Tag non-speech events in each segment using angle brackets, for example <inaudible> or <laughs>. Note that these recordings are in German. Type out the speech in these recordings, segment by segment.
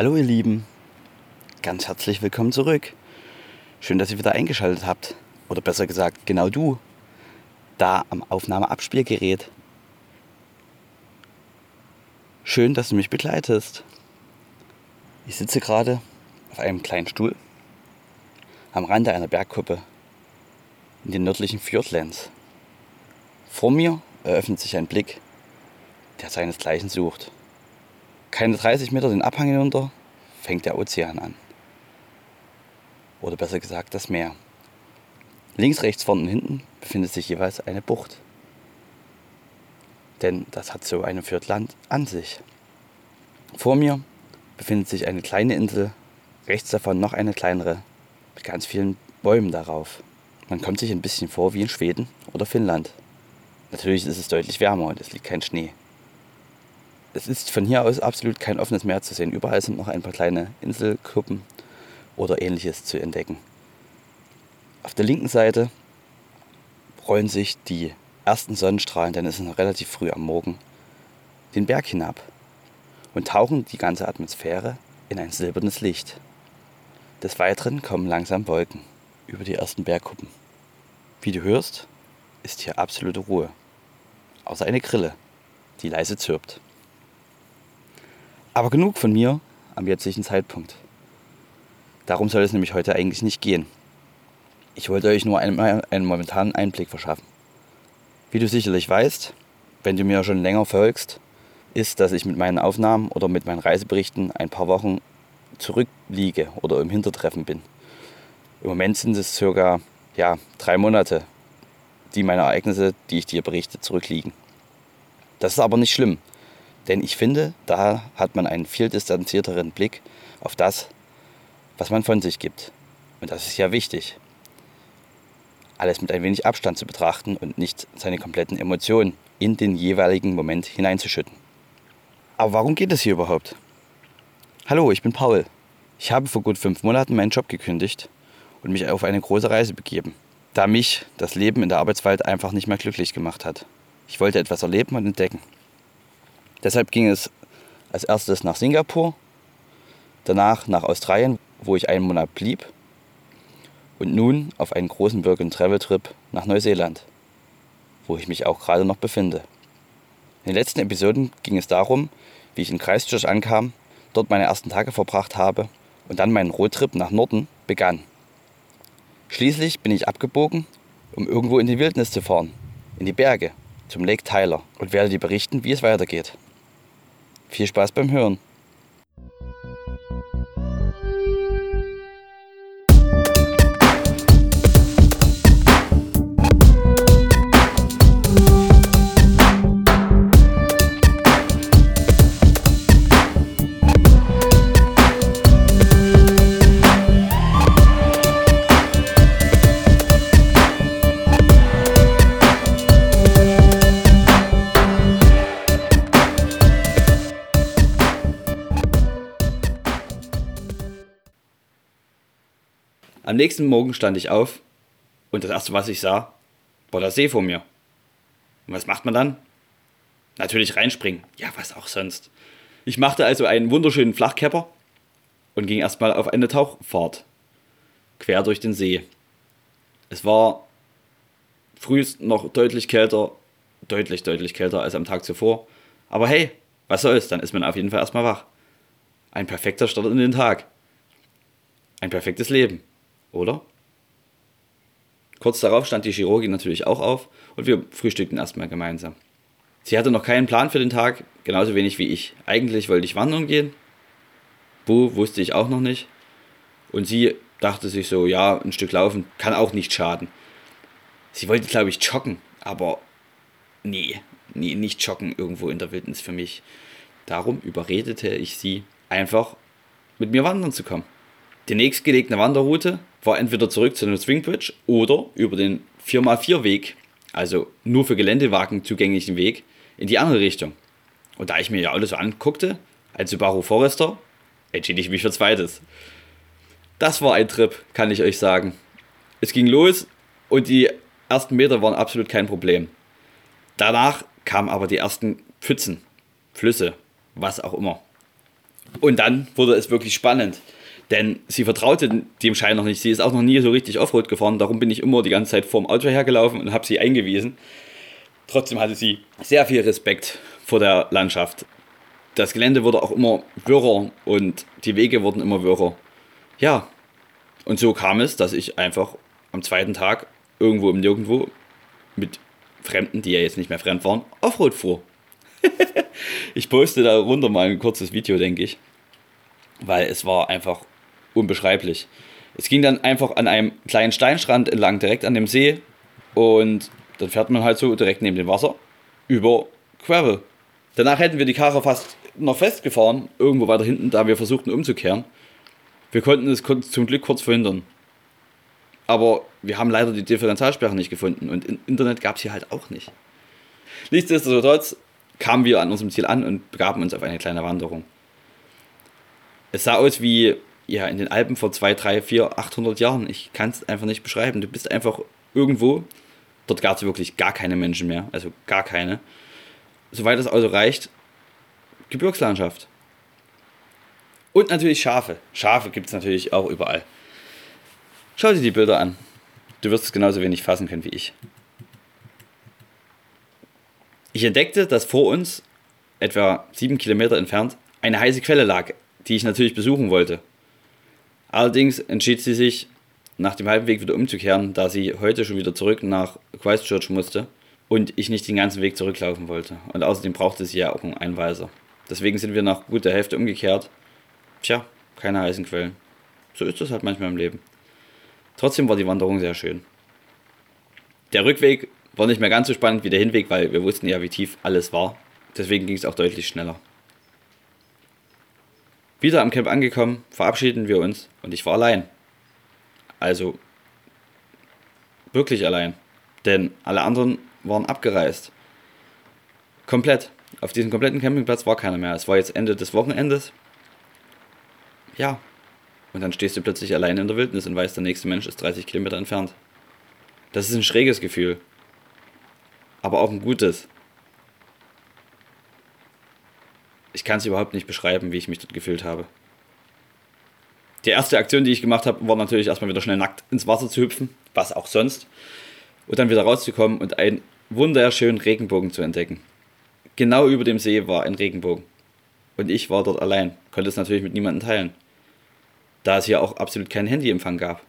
Hallo ihr Lieben, ganz herzlich willkommen zurück. Schön, dass ihr wieder eingeschaltet habt. Oder besser gesagt, genau du, da am Aufnahmeabspielgerät. Schön, dass du mich begleitest. Ich sitze gerade auf einem kleinen Stuhl am Rande einer Bergkuppe in den nördlichen Fjordlands. Vor mir eröffnet sich ein Blick, der seinesgleichen sucht. Keine 30 Meter den Abhang hinunter fängt der Ozean an. Oder besser gesagt das Meer. Links, rechts, vorne und hinten befindet sich jeweils eine Bucht. Denn das hat so ein Fjordland an sich. Vor mir befindet sich eine kleine Insel, rechts davon noch eine kleinere, mit ganz vielen Bäumen darauf. Man kommt sich ein bisschen vor wie in Schweden oder Finnland. Natürlich ist es deutlich wärmer und es liegt kein Schnee. Es ist von hier aus absolut kein offenes Meer zu sehen. Überall sind noch ein paar kleine Inselkuppen oder ähnliches zu entdecken. Auf der linken Seite rollen sich die ersten Sonnenstrahlen, denn es ist noch relativ früh am Morgen, den Berg hinab und tauchen die ganze Atmosphäre in ein silbernes Licht. Des Weiteren kommen langsam Wolken über die ersten Bergkuppen. Wie du hörst, ist hier absolute Ruhe. Außer eine Grille, die leise zirpt. Aber genug von mir am jetzigen Zeitpunkt. Darum soll es nämlich heute eigentlich nicht gehen. Ich wollte euch nur einen, einen momentanen Einblick verschaffen. Wie du sicherlich weißt, wenn du mir schon länger folgst, ist, dass ich mit meinen Aufnahmen oder mit meinen Reiseberichten ein paar Wochen zurückliege oder im Hintertreffen bin. Im Moment sind es circa ja, drei Monate, die meine Ereignisse, die ich dir berichte, zurückliegen. Das ist aber nicht schlimm, denn ich finde, da hat man einen viel distanzierteren Blick auf das, was man von sich gibt. Und das ist ja wichtig. Alles mit ein wenig Abstand zu betrachten und nicht seine kompletten Emotionen in den jeweiligen Moment hineinzuschütten. Aber warum geht es hier überhaupt? Hallo, ich bin Paul. Ich habe vor gut fünf Monaten meinen Job gekündigt und mich auf eine große Reise begeben, da mich das Leben in der Arbeitswelt einfach nicht mehr glücklich gemacht hat. Ich wollte etwas erleben und entdecken. Deshalb ging es als erstes nach Singapur, danach nach Australien, wo ich einen Monat blieb und nun auf einen großen Work- and Travel-Trip nach Neuseeland, wo ich mich auch gerade noch befinde. In den letzten Episoden ging es darum, wie ich in Christchurch ankam, dort meine ersten Tage verbracht habe und dann mein Roadtrip nach Norden begann. Schließlich bin ich abgebogen, um irgendwo in die Wildnis zu fahren, in die Berge, zum Lake Tyler und werde dir berichten, wie es weitergeht. Viel Spaß beim Hören! Am nächsten Morgen stand ich auf und das erste, was ich sah, war der See vor mir. Und was macht man dann? Natürlich reinspringen. Ja, was auch sonst. Ich machte also einen wunderschönen Flachkepper und ging erstmal auf eine Tauchfahrt quer durch den See. Es war früh noch deutlich kälter, deutlich, deutlich kälter als am Tag zuvor. Aber hey, was soll's, dann ist man auf jeden Fall erstmal wach. Ein perfekter Start in den Tag. Ein perfektes Leben oder? Kurz darauf stand die Chirurgin natürlich auch auf und wir frühstückten erstmal gemeinsam. Sie hatte noch keinen Plan für den Tag, genauso wenig wie ich. Eigentlich wollte ich wandern gehen. Wo wusste ich auch noch nicht. Und sie dachte sich so, ja, ein Stück laufen kann auch nicht schaden. Sie wollte, glaube ich, joggen, aber nee, nee, nicht joggen irgendwo in der Wildnis für mich. Darum überredete ich sie, einfach mit mir wandern zu kommen. Die nächstgelegene Wanderroute war entweder zurück zu dem Swingbridge oder über den 4x4-Weg, also nur für Geländewagen zugänglichen Weg, in die andere Richtung. Und da ich mir ja alles so anguckte, als Subaru Forester, entschied ich mich für zweites. Das war ein Trip, kann ich euch sagen. Es ging los und die ersten Meter waren absolut kein Problem. Danach kamen aber die ersten Pfützen, Flüsse, was auch immer. Und dann wurde es wirklich spannend. Denn sie vertraute dem Schein noch nicht. Sie ist auch noch nie so richtig Offroad gefahren. Darum bin ich immer die ganze Zeit vorm Auto hergelaufen und habe sie eingewiesen. Trotzdem hatte sie sehr viel Respekt vor der Landschaft. Das Gelände wurde auch immer wirrer und die Wege wurden immer wirrer. Ja, und so kam es, dass ich einfach am zweiten Tag irgendwo im Nirgendwo mit Fremden, die ja jetzt nicht mehr fremd waren, Offroad fuhr. <laughs> ich poste darunter mal ein kurzes Video, denke ich. Weil es war einfach unbeschreiblich. Es ging dann einfach an einem kleinen Steinstrand entlang, direkt an dem See. Und dann fährt man halt so direkt neben dem Wasser über Gravel. Danach hätten wir die Karre fast noch festgefahren, irgendwo weiter hinten, da wir versuchten umzukehren. Wir konnten es zum Glück kurz verhindern. Aber wir haben leider die Differentialsperre nicht gefunden und Internet gab es hier halt auch nicht. Nichtsdestotrotz kamen wir an unserem Ziel an und begaben uns auf eine kleine Wanderung. Es sah aus wie ja, in den Alpen vor 2, 3, 4, 800 Jahren. Ich kann es einfach nicht beschreiben. Du bist einfach irgendwo. Dort gab es wirklich gar keine Menschen mehr. Also gar keine. Soweit es also reicht, Gebirgslandschaft. Und natürlich Schafe. Schafe gibt es natürlich auch überall. Schau dir die Bilder an. Du wirst es genauso wenig fassen können wie ich. Ich entdeckte, dass vor uns, etwa sieben Kilometer entfernt, eine heiße Quelle lag, die ich natürlich besuchen wollte. Allerdings entschied sie sich, nach dem halben Weg wieder umzukehren, da sie heute schon wieder zurück nach Christchurch musste und ich nicht den ganzen Weg zurücklaufen wollte. Und außerdem brauchte sie ja auch einen Einweiser. Deswegen sind wir nach gut der Hälfte umgekehrt. Tja, keine heißen Quellen. So ist es halt manchmal im Leben. Trotzdem war die Wanderung sehr schön. Der Rückweg war nicht mehr ganz so spannend wie der Hinweg, weil wir wussten ja, wie tief alles war. Deswegen ging es auch deutlich schneller. Wieder am Camp angekommen, verabschieden wir uns und ich war allein. Also wirklich allein. Denn alle anderen waren abgereist. Komplett. Auf diesem kompletten Campingplatz war keiner mehr. Es war jetzt Ende des Wochenendes. Ja. Und dann stehst du plötzlich allein in der Wildnis und weißt, der nächste Mensch ist 30 Kilometer entfernt. Das ist ein schräges Gefühl. Aber auch ein gutes. Ich kann es überhaupt nicht beschreiben, wie ich mich dort gefühlt habe. Die erste Aktion, die ich gemacht habe, war natürlich erstmal wieder schnell nackt ins Wasser zu hüpfen, was auch sonst, und dann wieder rauszukommen und einen wunderschönen Regenbogen zu entdecken. Genau über dem See war ein Regenbogen. Und ich war dort allein, konnte es natürlich mit niemandem teilen, da es hier auch absolut keinen Handyempfang gab.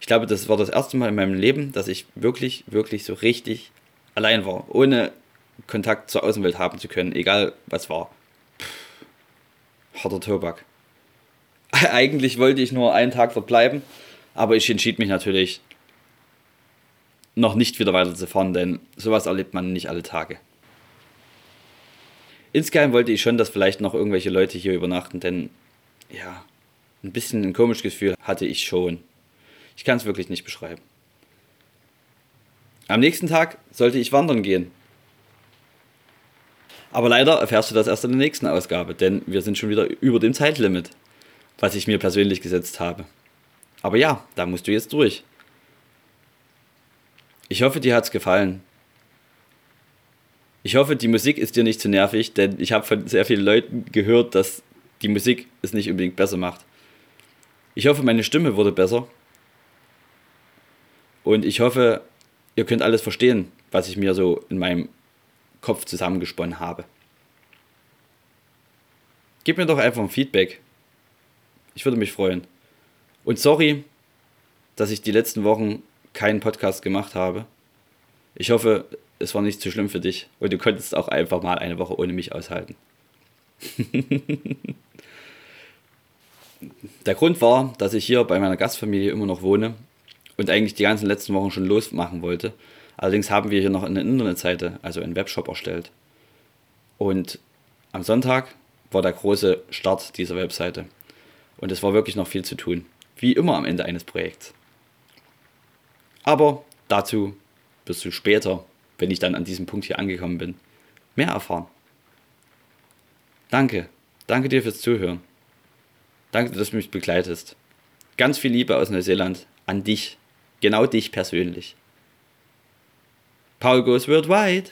Ich glaube, das war das erste Mal in meinem Leben, dass ich wirklich, wirklich so richtig allein war, ohne Kontakt zur Außenwelt haben zu können, egal was war harter Tobak. <laughs> Eigentlich wollte ich nur einen Tag dort bleiben, aber ich entschied mich natürlich, noch nicht wieder weiterzufahren, denn sowas erlebt man nicht alle Tage. Insgeheim wollte ich schon, dass vielleicht noch irgendwelche Leute hier übernachten, denn ja, ein bisschen ein komisches Gefühl hatte ich schon. Ich kann es wirklich nicht beschreiben. Am nächsten Tag sollte ich wandern gehen. Aber leider erfährst du das erst in der nächsten Ausgabe, denn wir sind schon wieder über dem Zeitlimit, was ich mir persönlich gesetzt habe. Aber ja, da musst du jetzt durch. Ich hoffe, dir hat es gefallen. Ich hoffe, die Musik ist dir nicht zu nervig, denn ich habe von sehr vielen Leuten gehört, dass die Musik es nicht unbedingt besser macht. Ich hoffe, meine Stimme wurde besser. Und ich hoffe, ihr könnt alles verstehen, was ich mir so in meinem Kopf zusammengesponnen habe. Gib mir doch einfach ein Feedback. Ich würde mich freuen. Und sorry, dass ich die letzten Wochen keinen Podcast gemacht habe. Ich hoffe, es war nicht zu schlimm für dich und du konntest auch einfach mal eine Woche ohne mich aushalten. <laughs> Der Grund war, dass ich hier bei meiner Gastfamilie immer noch wohne und eigentlich die ganzen letzten Wochen schon losmachen wollte Allerdings haben wir hier noch eine Internetseite, also einen Webshop erstellt. Und am Sonntag war der große Start dieser Webseite. Und es war wirklich noch viel zu tun. Wie immer am Ende eines Projekts. Aber dazu wirst du später, wenn ich dann an diesem Punkt hier angekommen bin, mehr erfahren. Danke. Danke dir fürs Zuhören. Danke, dass du mich begleitest. Ganz viel Liebe aus Neuseeland an dich. Genau dich persönlich. Paul goes worldwide.